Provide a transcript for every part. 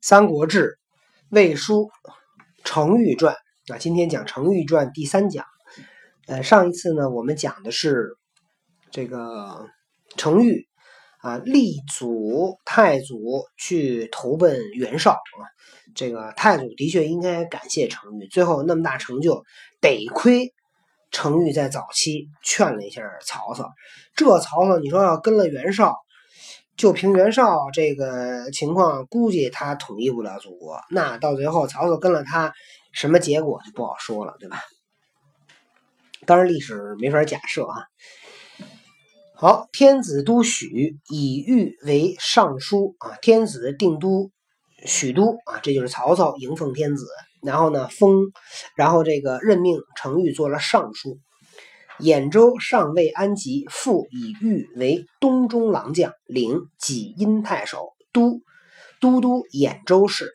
三国志》《魏书》《程昱传》啊，今天讲《程昱传》第三讲。呃，上一次呢，我们讲的是这个程昱啊，力阻太祖去投奔袁绍啊。这个太祖的确应该感谢程昱，最后那么大成就，得亏程昱在早期劝了一下曹操。这曹操，你说要跟了袁绍？就凭袁绍这个情况，估计他统一不了祖国。那到最后，曹操跟了他，什么结果就不好说了，对吧？当然，历史没法假设啊。好，天子都许，以玉为尚书啊。天子定都许都啊，这就是曹操迎奉天子，然后呢封，然后这个任命程昱做了尚书。兖州尚未安吉，复以玉为东中郎将，领济阴太守，都都督兖州事。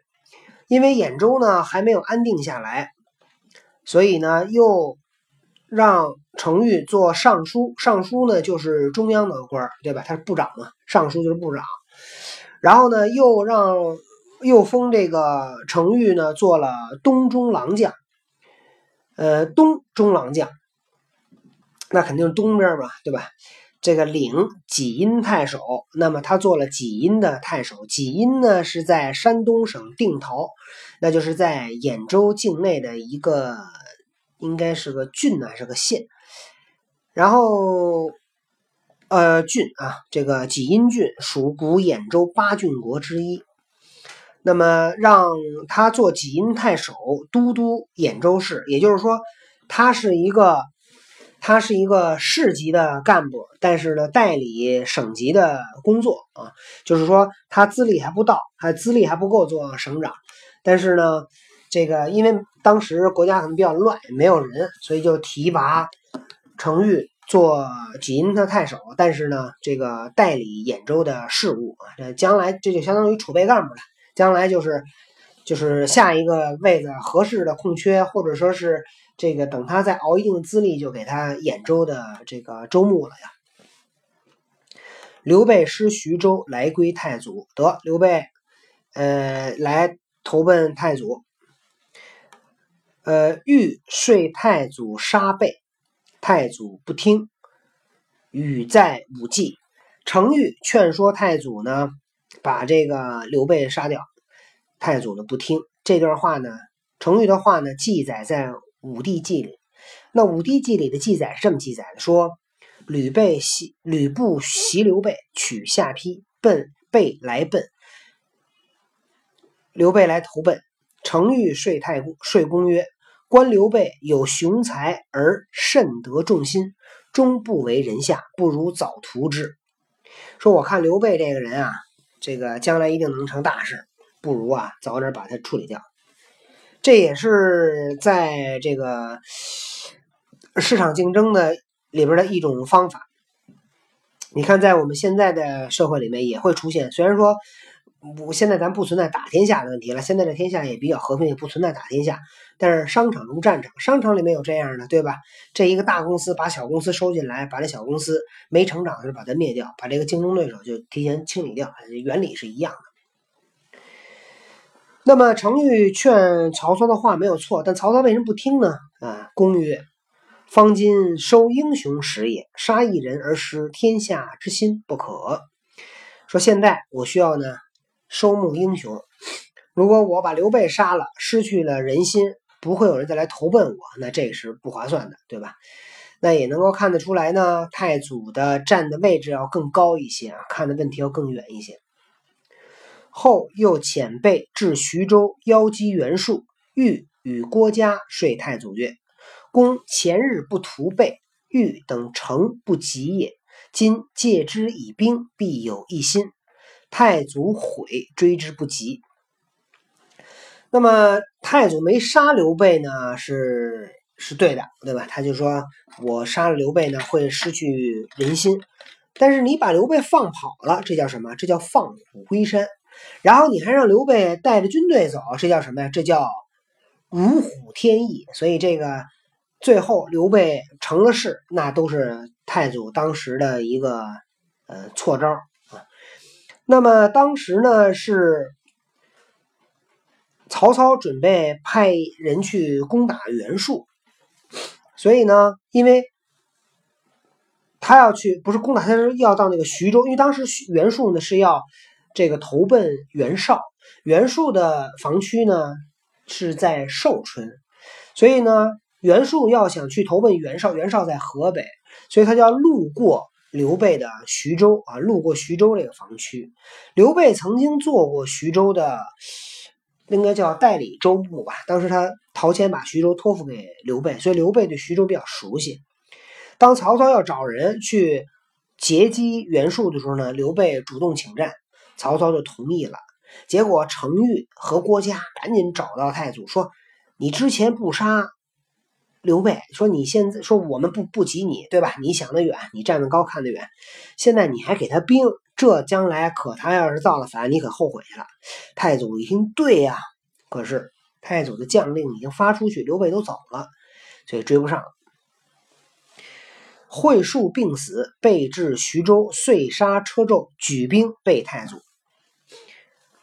因为兖州呢还没有安定下来，所以呢又让程昱做尚书。尚书呢就是中央的官儿对吧？他是部长嘛，尚书就是部长。然后呢又让又封这个程昱呢做了东中郎将，呃，东中郎将。那肯定东边吧，对吧？这个领济阴太守，那么他做了济阴的太守。济阴呢是在山东省定陶，那就是在兖州境内的一个，应该是个郡呢，是个县。然后，呃，郡啊，这个济阴郡属古兖州八郡国之一。那么让他做济阴太守，都督兖州市，也就是说，他是一个。他是一个市级的干部，但是呢，代理省级的工作啊，就是说他资历还不到，他资历还不够做省长。但是呢，这个因为当时国家可能比较乱，没有人，所以就提拔程昱做济阴的太守。但是呢，这个代理兖州的事务啊，将来这就相当于储备干部了。将来就是就是下一个位子合适的空缺，或者说是。这个等他再熬一定资历，就给他兖州的这个州牧了呀。刘备失徐州，来归太祖。得刘备，呃，来投奔太祖。呃，欲说太祖杀备，太祖不听。语在武纪，程昱劝说太祖呢，把这个刘备杀掉。太祖呢不听。这段话呢，程昱的话呢，记载在。《武帝纪》里，那《武帝纪》里的记载是这么记载的：说吕备袭吕布袭刘备，取下邳，奔备来奔，刘备来投奔。程昱说太公说公曰：“观刘备有雄才而甚得众心，终不为人下，不如早图之。”说我看刘备这个人啊，这个将来一定能成大事，不如啊早点把他处理掉。这也是在这个市场竞争的里边的一种方法。你看，在我们现在的社会里面也会出现。虽然说，我现在咱不存在打天下的问题了，现在的天下也比较和平，也不存在打天下。但是商场如战场，商场里面有这样的，对吧？这一个大公司把小公司收进来，把这小公司没成长的时候把它灭掉，把这个竞争对手就提前清理掉，原理是一样的。那么程昱劝曹操的话没有错，但曹操为什么不听呢？啊，公曰：“方今收英雄时也，杀一人而失天下之心不可。”说现在我需要呢收募英雄，如果我把刘备杀了，失去了人心，不会有人再来投奔我，那这是不划算的，对吧？那也能够看得出来呢，太祖的站的位置要更高一些啊，看的问题要更远一些。后又遣备至徐州，邀击袁术，欲与郭嘉说太祖曰：“公前日不图备，欲等诚不及也。今借之以兵，必有一心。太祖悔，追之不及。”那么太祖没杀刘备呢，是是对的，对吧？他就说我杀了刘备呢，会失去人心。但是你把刘备放跑了，这叫什么？这叫放虎归山。然后你还让刘备带着军队走，这叫什么呀？这叫如虎添翼。所以这个最后刘备成了事，那都是太祖当时的一个呃错招啊。那么当时呢是曹操准备派人去攻打袁术，所以呢，因为他要去，不是攻打，他是要到那个徐州，因为当时袁术呢是要这个投奔袁绍，袁术的防区呢是在寿春，所以呢，袁术要想去投奔袁绍，袁绍在河北，所以他就要路过。刘备的徐州啊，路过徐州这个防区。刘备曾经做过徐州的，应该叫代理州牧吧。当时他陶谦把徐州托付给刘备，所以刘备对徐州比较熟悉。当曹操要找人去截击袁术的时候呢，刘备主动请战，曹操就同意了。结果程昱和郭嘉赶紧找到太祖说：“你之前不杀。”刘备说：“你现在说我们不不及你，对吧？你想得远，你站得高看得远。现在你还给他兵，这将来可他要是造了反，你可后悔去了。”太祖一听，对呀，可是太祖的将令已经发出去，刘备都走了，所以追不上了。会术病死，备至徐州，遂杀车胄，举兵备太祖。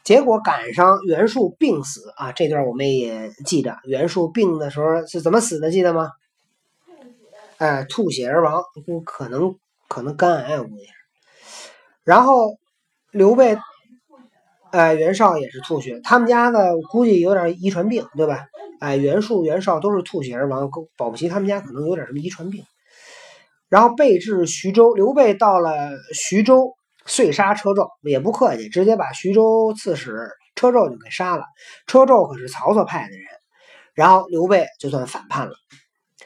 结果赶上袁术病死啊！这段我们也记着，袁术病的时候是怎么死的？记得吗？哎，吐血而亡，不可能，可能肝癌，我估计。然后刘备，哎，袁绍也是吐血，他们家的估计有点遗传病，对吧？哎，袁术、袁绍都是吐血而亡，保不齐他们家可能有点什么遗传病。然后备至徐州，刘备到了徐州。遂杀车胄，也不客气，直接把徐州刺史车胄就给杀了。车胄可是曹操派的人，然后刘备就算反叛了。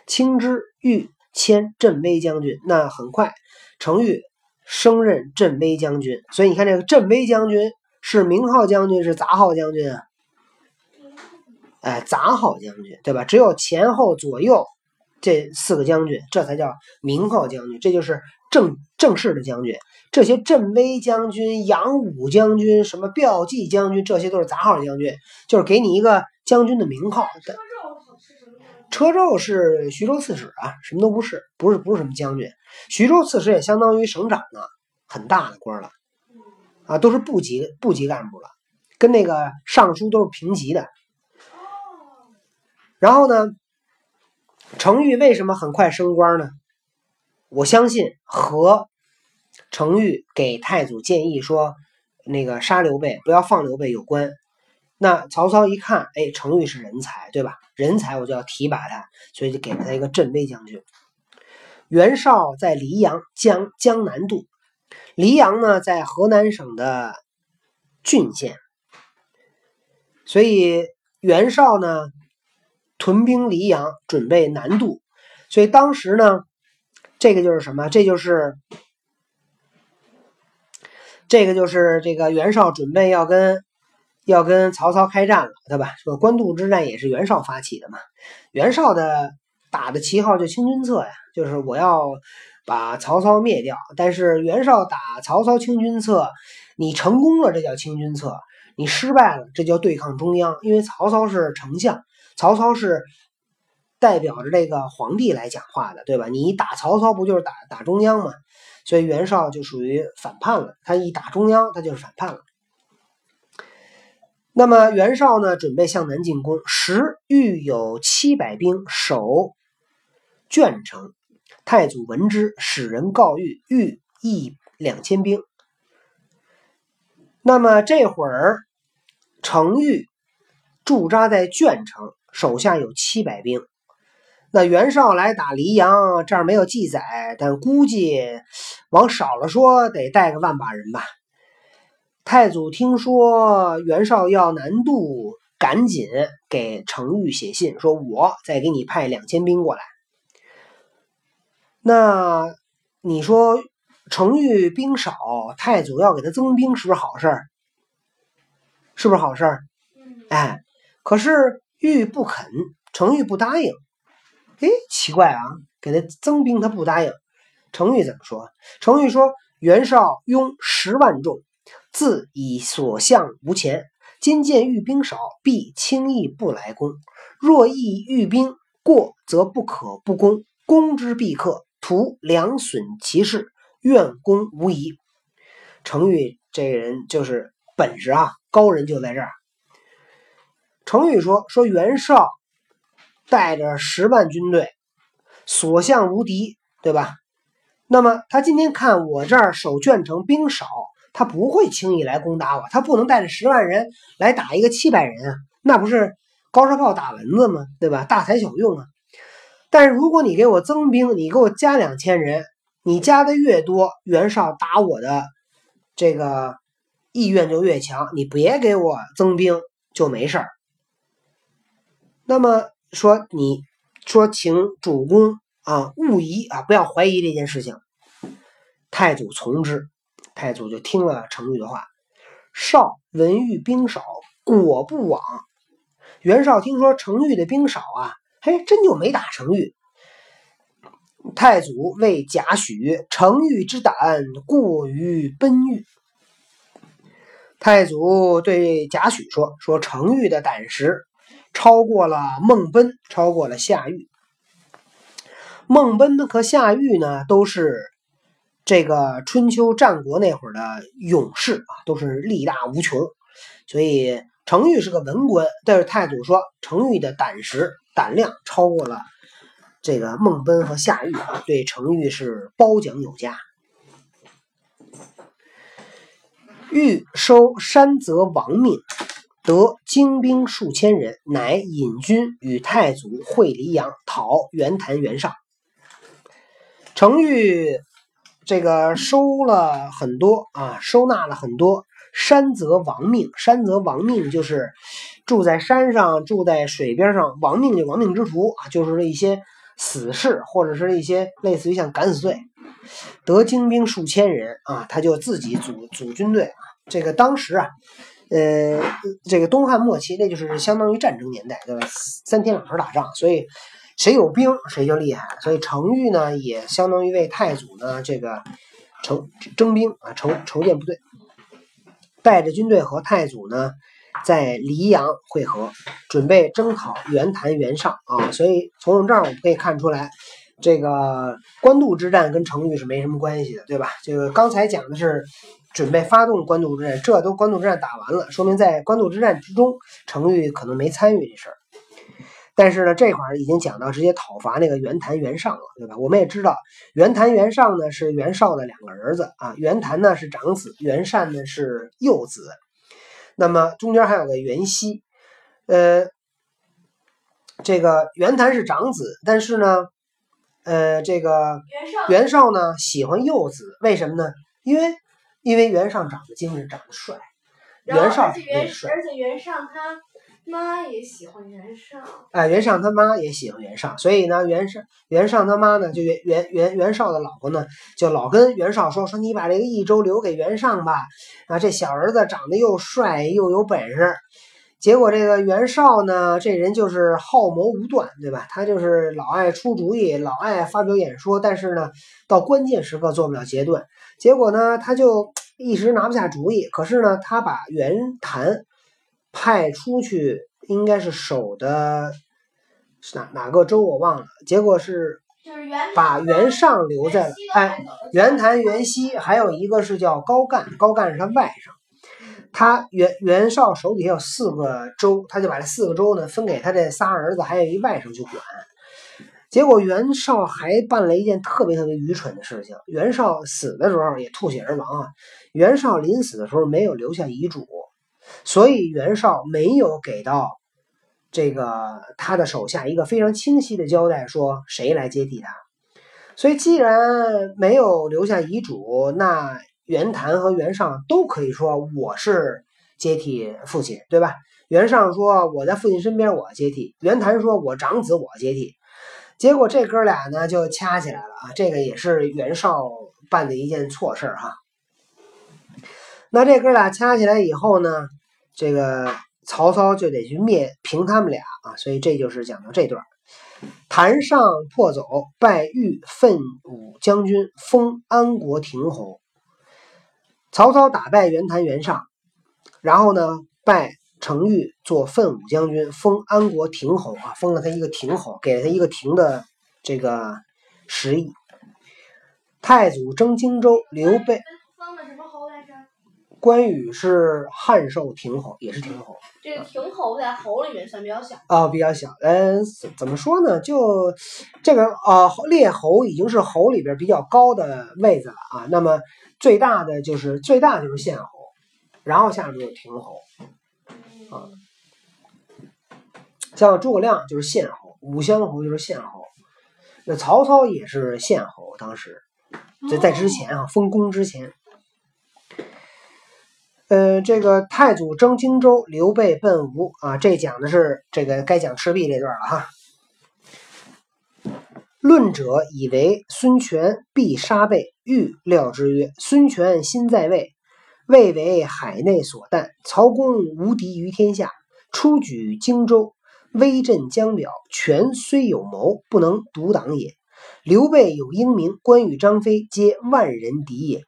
青之欲迁镇威将军，那很快程昱升任镇威将军。所以你看，这个镇威将军是名号将军是杂号将军啊？哎，杂号将军对吧？只有前后左右这四个将军，这才叫名号将军，这就是正正式的将军。这些镇威将军、杨武将军、什么骠骑将军，这些都是杂号将军，就是给你一个将军的名号。车胄是徐州刺史啊，什么都不是，不是不是什么将军。徐州刺史也相当于省长呢，很大的官了，啊，都是部级部级干部了，跟那个尚书都是平级的。然后呢，程昱为什么很快升官呢？我相信和。程昱给太祖建议说：“那个杀刘备，不要放刘备有关。”那曹操一看，哎，程昱是人才，对吧？人才我就要提拔他，所以就给了他一个镇威将军。袁绍在黎阳江江南渡，黎阳呢在河南省的郡县，所以袁绍呢屯兵黎阳，准备南渡。所以当时呢，这个就是什么？这就是。这个就是这个袁绍准备要跟要跟曹操开战了，对吧？这个官渡之战也是袁绍发起的嘛。袁绍的打的旗号就清君侧呀，就是我要把曹操灭掉。但是袁绍打曹操清君侧，你成功了，这叫清君侧；你失败了，这叫对抗中央。因为曹操是丞相，曹操是代表着这个皇帝来讲话的，对吧？你打曹操不就是打打中央吗？所以袁绍就属于反叛了，他一打中央，他就是反叛了。那么袁绍呢，准备向南进攻，时欲有七百兵守鄄城。太祖闻之，使人告谕，欲一两千兵。那么这会儿，程昱驻扎在鄄城，手下有七百兵。那袁绍来打黎阳，这儿没有记载，但估计往少了说得带个万把人吧。太祖听说袁绍要南渡，赶紧给程昱写信，说我再给你派两千兵过来。那你说程昱兵少，太祖要给他增兵，是不是好事儿？是不是好事儿？哎，可是玉不肯，程昱不答应。哎，奇怪啊！给他增兵，他不答应。程昱怎么说？程昱说：“袁绍拥十万众，自以所向无前。今见御兵少，必轻易不来攻。若意御兵过，则不可不攻。攻之必克，图两损其势，愿攻无疑。”程昱这人就是本事啊，高人就在这儿。程昱说说袁绍带着十万军队，所向无敌，对吧？那么他今天看我这儿守圈城兵少，他不会轻易来攻打我。他不能带着十万人来打一个七百人啊，那不是高射炮打蚊子吗？对吧？大材小用啊。但是如果你给我增兵，你给我加两千人，你加的越多，袁绍打我的这个意愿就越强。你别给我增兵就没事儿。那么说，你说请主公啊，勿疑啊，不要怀疑这件事情。太祖从之，太祖就听了程昱的话。绍闻豫兵少，果不往。袁绍听说程昱的兵少啊，嘿，真就没打程昱。太祖谓贾诩：“程昱之胆过于奔豫。”太祖对贾诩说：“说程昱的胆识。”超过了孟奔，超过了夏玉。孟奔和夏玉呢，都是这个春秋战国那会儿的勇士啊，都是力大无穷。所以程昱是个文官，但是太祖说程昱的胆识、胆量超过了这个孟奔和夏玉啊，对程昱是褒奖有加。欲收山泽亡命。得精兵数千人，乃引军与太祖会黎阳，讨袁谭、袁尚。程昱这个收了很多啊，收纳了很多山泽亡命。山泽亡命就是住在山上、住在水边上，亡命就亡命之徒啊，就是一些死士，或者是一些类似于像敢死队。得精兵数千人啊，他就自己组组军队啊。这个当时啊。呃，这个东汉末期，那就是相当于战争年代，对吧？三天两头打仗，所以谁有兵谁就厉害。所以程昱呢，也相当于为太祖呢这个筹征兵啊，筹筹建部队，带着军队和太祖呢在黎阳会合，准备征讨袁谭、袁尚啊。所以从这儿我们可以看出来，这个官渡之战跟程昱是没什么关系的，对吧？这个刚才讲的是。准备发动官渡之战，这都官渡之战打完了，说明在官渡之战之中，程昱可能没参与这事儿。但是呢，这块儿已经讲到直接讨伐那个袁谭、袁尚了，对吧？我们也知道，袁谭、袁尚呢是袁绍的两个儿子啊，袁谭呢是长子，袁善呢是幼子。那么中间还有个袁熙，呃，这个袁谭是长子，但是呢，呃，这个袁绍呢喜欢幼子，为什么呢？因为。因为袁尚长得精神，长得帅，袁绍也帅，而且袁尚他妈也喜欢袁尚。哎，袁尚他妈也喜欢袁尚，所以呢，袁尚袁尚他妈呢，就袁袁袁袁绍的老婆呢，就老跟袁绍说说你把这个益州留给袁尚吧，啊，这小儿子长得又帅又有本事。结果这个袁绍呢，这人就是好谋无断，对吧？他就是老爱出主意，老爱发表演说，但是呢，到关键时刻做不了决断。结果呢，他就一时拿不下主意。可是呢，他把袁谭派出去，应该是守的是哪哪个州我忘了。结果是把袁尚留在了，哎，袁谭、袁熙，还有一个是叫高干，高干是他外甥。他袁袁绍手底下有四个州，他就把这四个州呢分给他这仨儿子，还有一外甥去管。结果袁绍还办了一件特别特别愚蠢的事情。袁绍死的时候也吐血而亡啊。袁绍临死的时候没有留下遗嘱，所以袁绍没有给到这个他的手下一个非常清晰的交代，说谁来接替他。所以既然没有留下遗嘱，那。袁谭和袁尚都可以说我是接替父亲，对吧？袁尚说我在父亲身边，我接替；袁谭说我长子，我接替。结果这哥俩呢就掐起来了啊！这个也是袁绍办的一件错事儿哈。那这哥俩掐起来以后呢，这个曹操就得去灭平他们俩啊，所以这就是讲到这段。谭尚破走，拜豫奋武将军，封安国亭侯。曹操打败袁谭、袁尚，然后呢，拜程昱做奋武将军，封安国亭侯啊，封了他一个亭侯，给了他一个亭的这个食邑。太祖征荆州，刘备？关羽是汉寿亭侯，也是亭侯这个亭侯在侯里面算比较小。啊、比较小。嗯、怎怎么说呢？就这个呃，列侯已经是侯里边比较高的位子了啊。那么最大的就是最大就是县侯，然后下面就是亭侯。啊像诸葛亮就是县侯，武乡侯就是县侯。那曹操也是县侯，当时在在之前啊，封公之前。呃，这个太祖征荆州，刘备奔吴啊，这讲的是这个该讲赤壁这段了哈。论者以为孙权必杀备，欲料之曰：“孙权心在魏，魏为海内所惮，曹公无敌于天下，出举荆州，威震江表。权虽有谋，不能独挡也。刘备有英明，关羽、张飞皆万人敌也。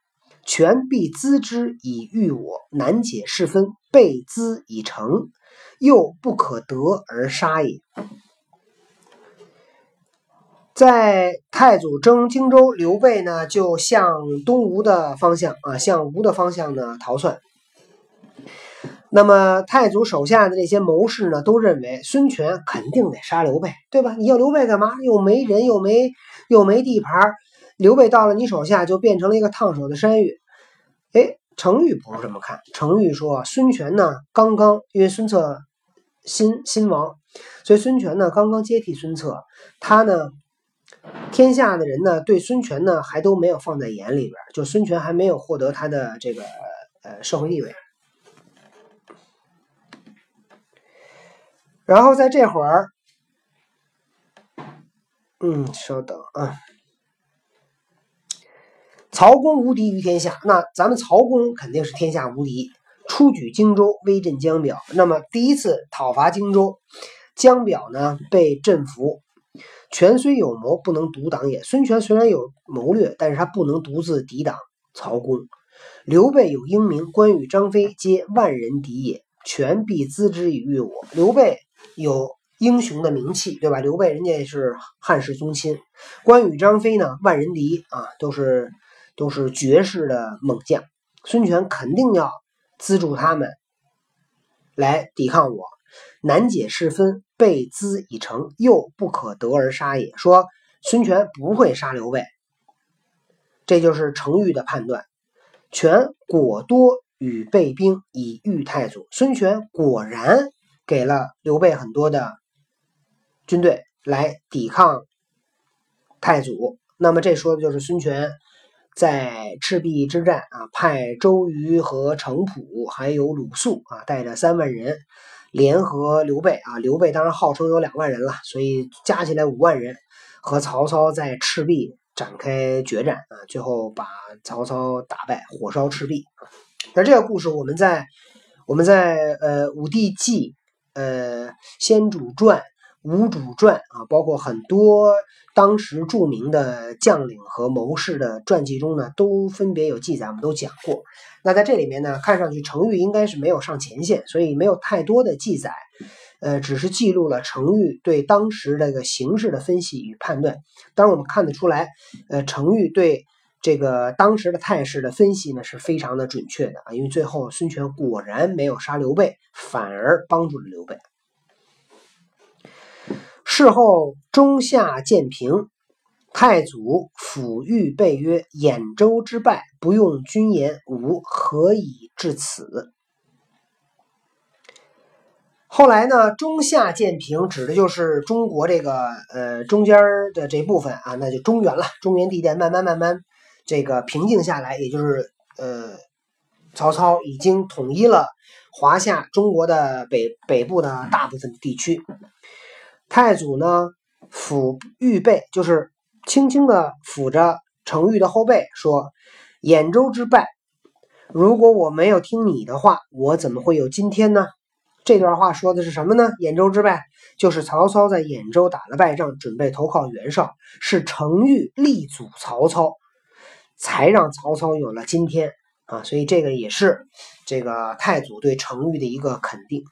权必资之以御我，难解是分，备资以成，又不可得而杀也。在太祖征荆州，刘备呢就向东吴的方向啊，向吴的方向呢逃窜。那么太祖手下的这些谋士呢，都认为孙权肯定得杀刘备，对吧？你要刘备干嘛？又没人，又没又没地盘，刘备到了你手下就变成了一个烫手的山芋。哎，程昱不是这么看，程昱说孙权呢刚刚因为孙策新新亡，所以孙权呢刚刚接替孙策，他呢天下的人呢对孙权呢还都没有放在眼里边，就孙权还没有获得他的这个呃社会地位。然后在这会儿，嗯，稍等啊。曹公无敌于天下，那咱们曹公肯定是天下无敌。出举荆州，威震江表。那么第一次讨伐荆州，江表呢被镇服。权虽有谋，不能独挡也。孙权虽然有谋略，但是他不能独自抵挡曹公。刘备有英明，关羽、张飞皆万人敌也。权必资之以御我。刘备有英雄的名气，对吧？刘备人家也是汉室宗亲，关羽、张飞呢万人敌啊，都是都是绝世的猛将。孙权肯定要资助他们来抵抗我，难解是分，备资已成，又不可得而杀也。说孙权不会杀刘备，这就是程昱的判断。权果多与备兵以御太祖，孙权果然给了刘备很多的军队来抵抗太祖。那么这说的就是孙权在赤壁之战啊，派周瑜和程普还有鲁肃啊，带着三万人联合刘备啊。刘备当然号称有两万人了，所以加起来五万人，和曹操在赤壁展开决战啊，最后把曹操打败，火烧赤壁。那这个故事我们在我们在呃《武帝纪》呃《先主传》《吴主传》啊，包括很多当时著名的将领和谋士的传记中呢，都分别有记载，我们都讲过。那在这里面呢，看上去程昱应该是没有上前线，所以没有太多的记载，呃，只是记录了程昱对当时这个形势的分析与判断。当然，我们看得出来，呃，程昱对这个当时的态势的分析呢是非常的准确的啊，因为最后孙权果然没有杀刘备，反而帮助了刘备。事后中夏建平，太祖抚谕备曰：“兖州之败，不用君言，吾何以至此？”后来呢，中夏建平指的就是中国这个呃中间的这部分啊，那就中原了。中原地带慢慢慢慢这个平静下来，也就是呃曹操已经统一了华夏中国的北北部的大部分地区。太祖呢抚玉背，就是轻轻的抚着程昱的后背，说：“兖州之败，如果我没有听你的话，我怎么会有今天呢？”这段话说的是什么呢？兖州之败就是曹操在兖州打了败仗，准备投靠袁绍，是程昱力阻曹操，才让曹操有了今天啊。所以这个也是这个太祖对程昱的一个肯定。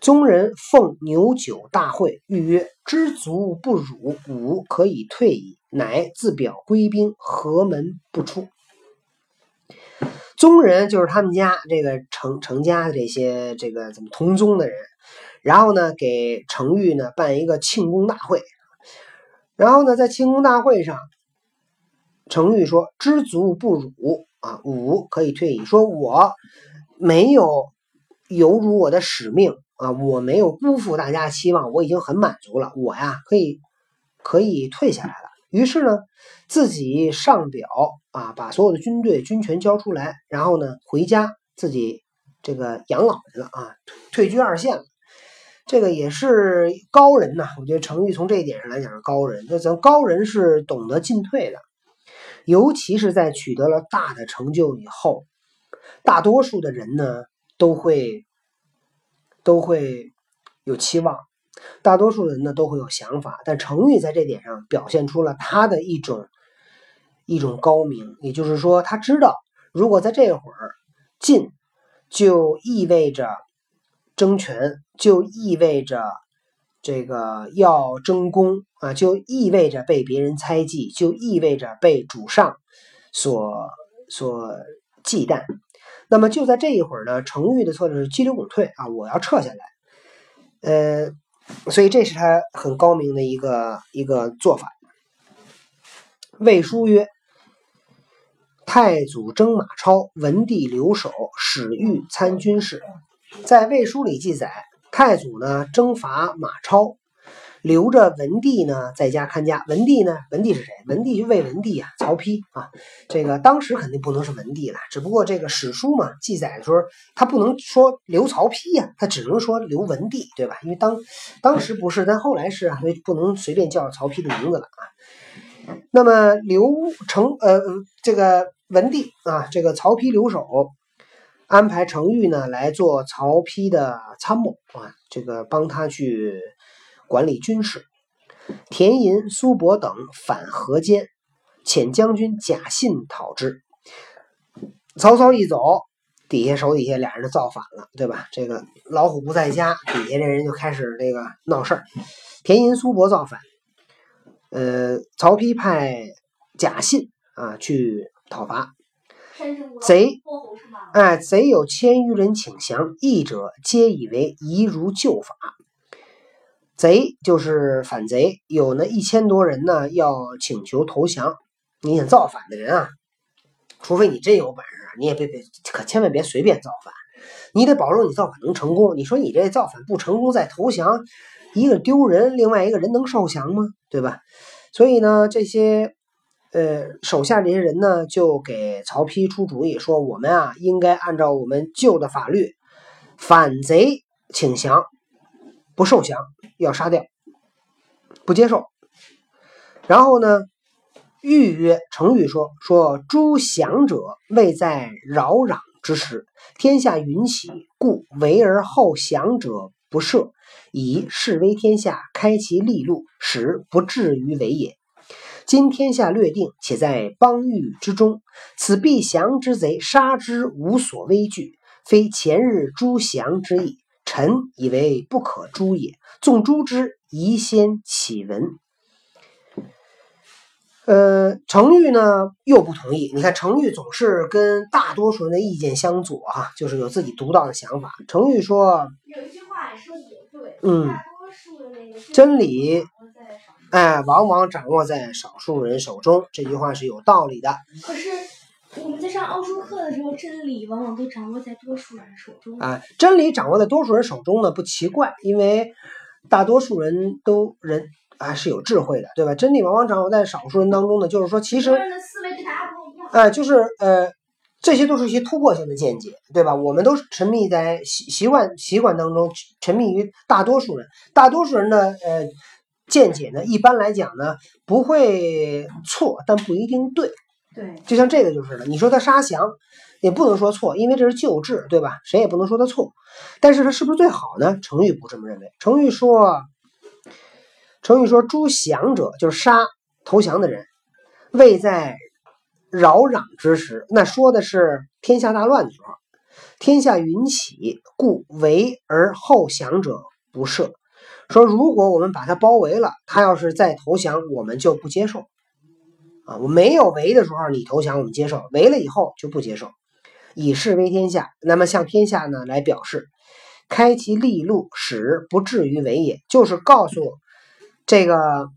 宗人奉牛酒大会，谕曰：“知足不辱，吾可以退矣。”乃自表归兵，何门不出。宗人就是他们家这个程程家的这些这个怎么同宗的人，然后呢给程昱呢办一个庆功大会，然后呢在庆功大会上，程昱说：“知足不辱啊，吾可以退矣。”说我没有犹如我的使命啊，我没有辜负大家期望，我已经很满足了，我呀可以可以退下来了。于是呢，自己上表啊，把所有的军队军权交出来，然后呢，回家自己这个养老去了啊，退居二线了。这个也是高人呐，我觉得程昱从这一点上来讲是高人。那咱高人是懂得进退的，尤其是在取得了大的成就以后，大多数的人呢都会都会有期望。大多数人呢都会有想法，但程昱在这点上表现出了他的一种一种高明，也就是说，他知道如果在这会儿进，就意味着争权，就意味着这个要争功啊，就意味着被别人猜忌，就意味着被主上所所忌惮。那么就在这一会儿呢，程昱的策略是激流勇退啊，我要撤下来，呃。所以这是他很高明的一个一个做法。魏书曰：“太祖征马超，文帝留守，使欲参军事。”在魏书里记载，太祖呢征伐马超。留着文帝呢，在家看家。文帝呢，文帝是谁？文帝就魏文帝啊，曹丕啊。这个当时肯定不能是文帝了，只不过这个史书嘛，记载的时候，他不能说留曹丕呀，他只能说留文帝，对吧？因为当当时不是，但后来是啊，所以不能随便叫曹丕的名字了啊。那么刘成呃，这个文帝啊，这个曹丕留守，安排程昱呢来做曹丕的参谋啊，这个帮他去。管理军事，田银、苏伯等反河间，遣将军贾信讨之。曹操一走，底下手底下俩人就造反了，对吧？这个老虎不在家，底下这人就开始这个闹事儿。田银、苏伯造反，呃，曹丕派贾信啊去讨伐。贼，哎，贼有千余人请降，义者皆以为宜如旧法。贼就是反贼，有那一千多人呢，要请求投降。你想造反的人啊，除非你真有本事，你也别别，可千万别随便造反。你得保证你造反能成功。你说你这造反不成功再投降，一个丢人，另外一个人能受降吗？对吧？所以呢，这些呃手下这些人呢，就给曹丕出主意，说我们啊，应该按照我们旧的法律，反贼请降。不受降，要杀掉，不接受。然后呢，欲曰：“程昱说说诸降者，未在扰攘之时，天下云起，故为而后降者不赦，以示威天下，开其利路，使不至于为也。今天下略定，且在邦域之中，此必降之贼，杀之无所畏惧，非前日诸降之意。”臣以为不可诛也，纵诛之，宜先启闻。呃，程昱呢又不同意。你看，程昱总是跟大多数人的意见相左啊，就是有自己独到的想法。程昱说：“有一句话说的对，嗯，大多数的那个真理，哎，往往掌握在少数人手中。这句话是有道理的。可是。”我们在上奥数课的时候，真理往往都掌握在多数人手中。啊，真理掌握在多数人手中呢，不奇怪，因为大多数人都人啊是有智慧的，对吧？真理往往掌握在少数人当中呢，就是说，其实，哎，就是呃，这些都是一些突破性的见解，对吧？我们都沉迷在习习惯习惯当中，沉迷于大多数人，大多数人的呃见解呢，一般来讲呢不会错，但不一定对。对，就像这个就是了。你说他杀降，也不能说错，因为这是旧制，对吧？谁也不能说他错。但是他是不是最好呢？程昱不这么认为。程昱说：“程昱说，诛降者就是杀投降的人，未在扰攘之时。那说的是天下大乱的时候，天下云起，故围而后降者不赦。说如果我们把他包围了，他要是再投降，我们就不接受。”啊，我没有围的时候，你投降我们接受；围了以后就不接受。以示威天下。那么向天下呢来表示，开其利禄，使不至于为也，就是告诉这个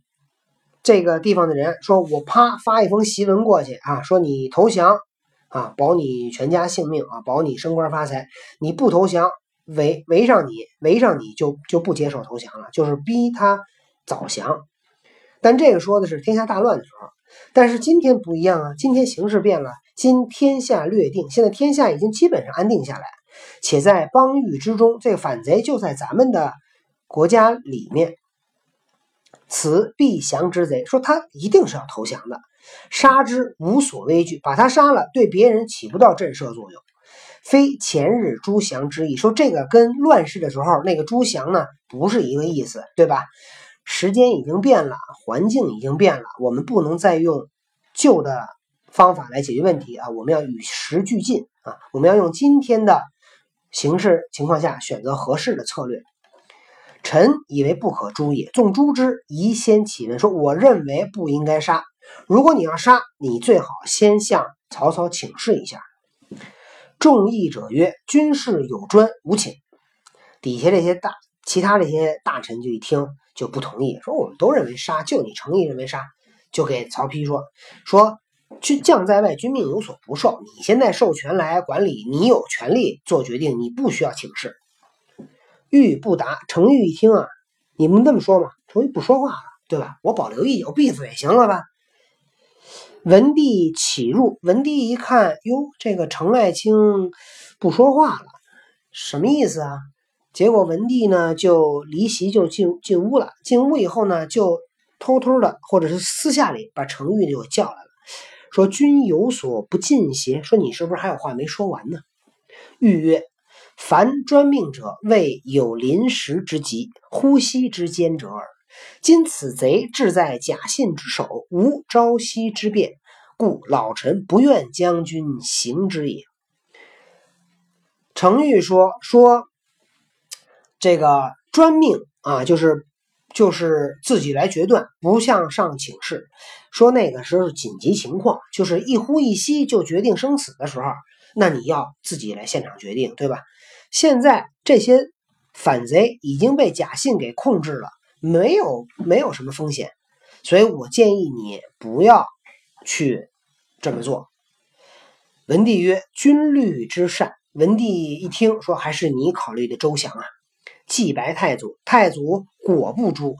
这个地方的人，说我啪发一封檄文过去啊，说你投降啊，保你全家性命啊，保你升官发财。你不投降，围围上你，围上你就就不接受投降了，就是逼他早降。但这个说的是天下大乱的时候。但是今天不一样啊！今天形势变了，今天下略定，现在天下已经基本上安定下来，且在邦域之中，这个反贼就在咱们的国家里面。此必降之贼，说他一定是要投降的，杀之无所畏惧，把他杀了，对别人起不到震慑作用，非前日朱降之意。说这个跟乱世的时候那个朱降呢，不是一个意思，对吧？时间已经变了，环境已经变了，我们不能再用旧的方法来解决问题啊！我们要与时俱进啊！我们要用今天的形势情况下选择合适的策略。臣以为不可诛也，纵诛之，宜先启问。说我认为不应该杀。如果你要杀，你最好先向曹操请示一下。众议者曰：“军事有专，无请。”底下这些大，其他这些大臣就一听。就不同意，说我们都认为杀，就你程昱认为杀，就给曹丕说说，军将在外，君命有所不受。你现在授权来管理，你有权利做决定，你不需要请示。欲不答，程昱一听啊，你们这么说嘛，程昱不说话了，对吧？我保留意见，我闭嘴行了吧？文帝启入，文帝一看，哟，这个程爱卿不说话了，什么意思啊？结果文帝呢就离席就进进屋了，进屋以后呢就偷偷的或者是私下里把程昱就叫来了，说君有所不尽邪？说你是不是还有话没说完呢？欲曰：凡专命者，为有临时之急，呼吸之间者耳。今此贼志在假信之手，无朝夕之变，故老臣不愿将军行之也。程昱说说。这个专命啊，就是就是自己来决断，不向上请示。说那个时候紧急情况，就是一呼一吸就决定生死的时候，那你要自己来现场决定，对吧？现在这些反贼已经被假信给控制了，没有没有什么风险，所以我建议你不要去这么做。文帝曰：“军律之善。”文帝一听说，还是你考虑的周详啊。祭白太祖，太祖果不诛。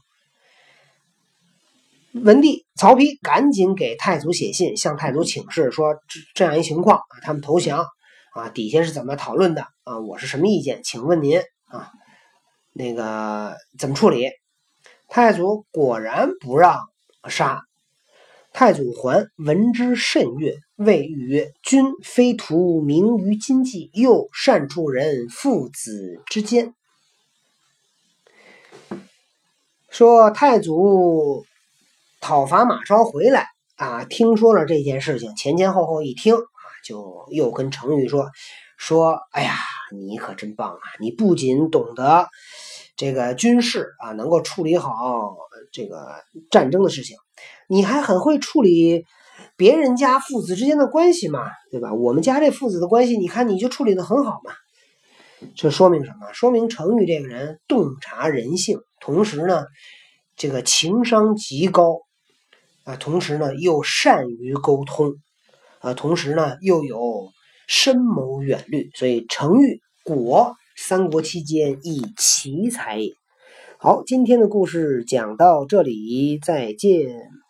文帝曹丕赶紧给太祖写信，向太祖请示说这这样一情况啊，他们投降啊，底下是怎么讨论的啊？我是什么意见？请问您啊，那个怎么处理？太祖果然不让杀。太祖还闻之甚悦，谓欲曰：“君非图名于今计，又善处人父子之间。”说太祖讨伐马超回来啊，听说了这件事情，前前后后一听啊，就又跟程昱说说：“哎呀，你可真棒啊！你不仅懂得这个军事啊，能够处理好这个战争的事情，你还很会处理别人家父子之间的关系嘛，对吧？我们家这父子的关系，你看你就处理的很好嘛。这说明什么？说明程昱这个人洞察人性。”同时呢，这个情商极高，啊，同时呢又善于沟通，啊，同时呢又有深谋远虑，所以程昱果三国期间以奇才也。好，今天的故事讲到这里，再见。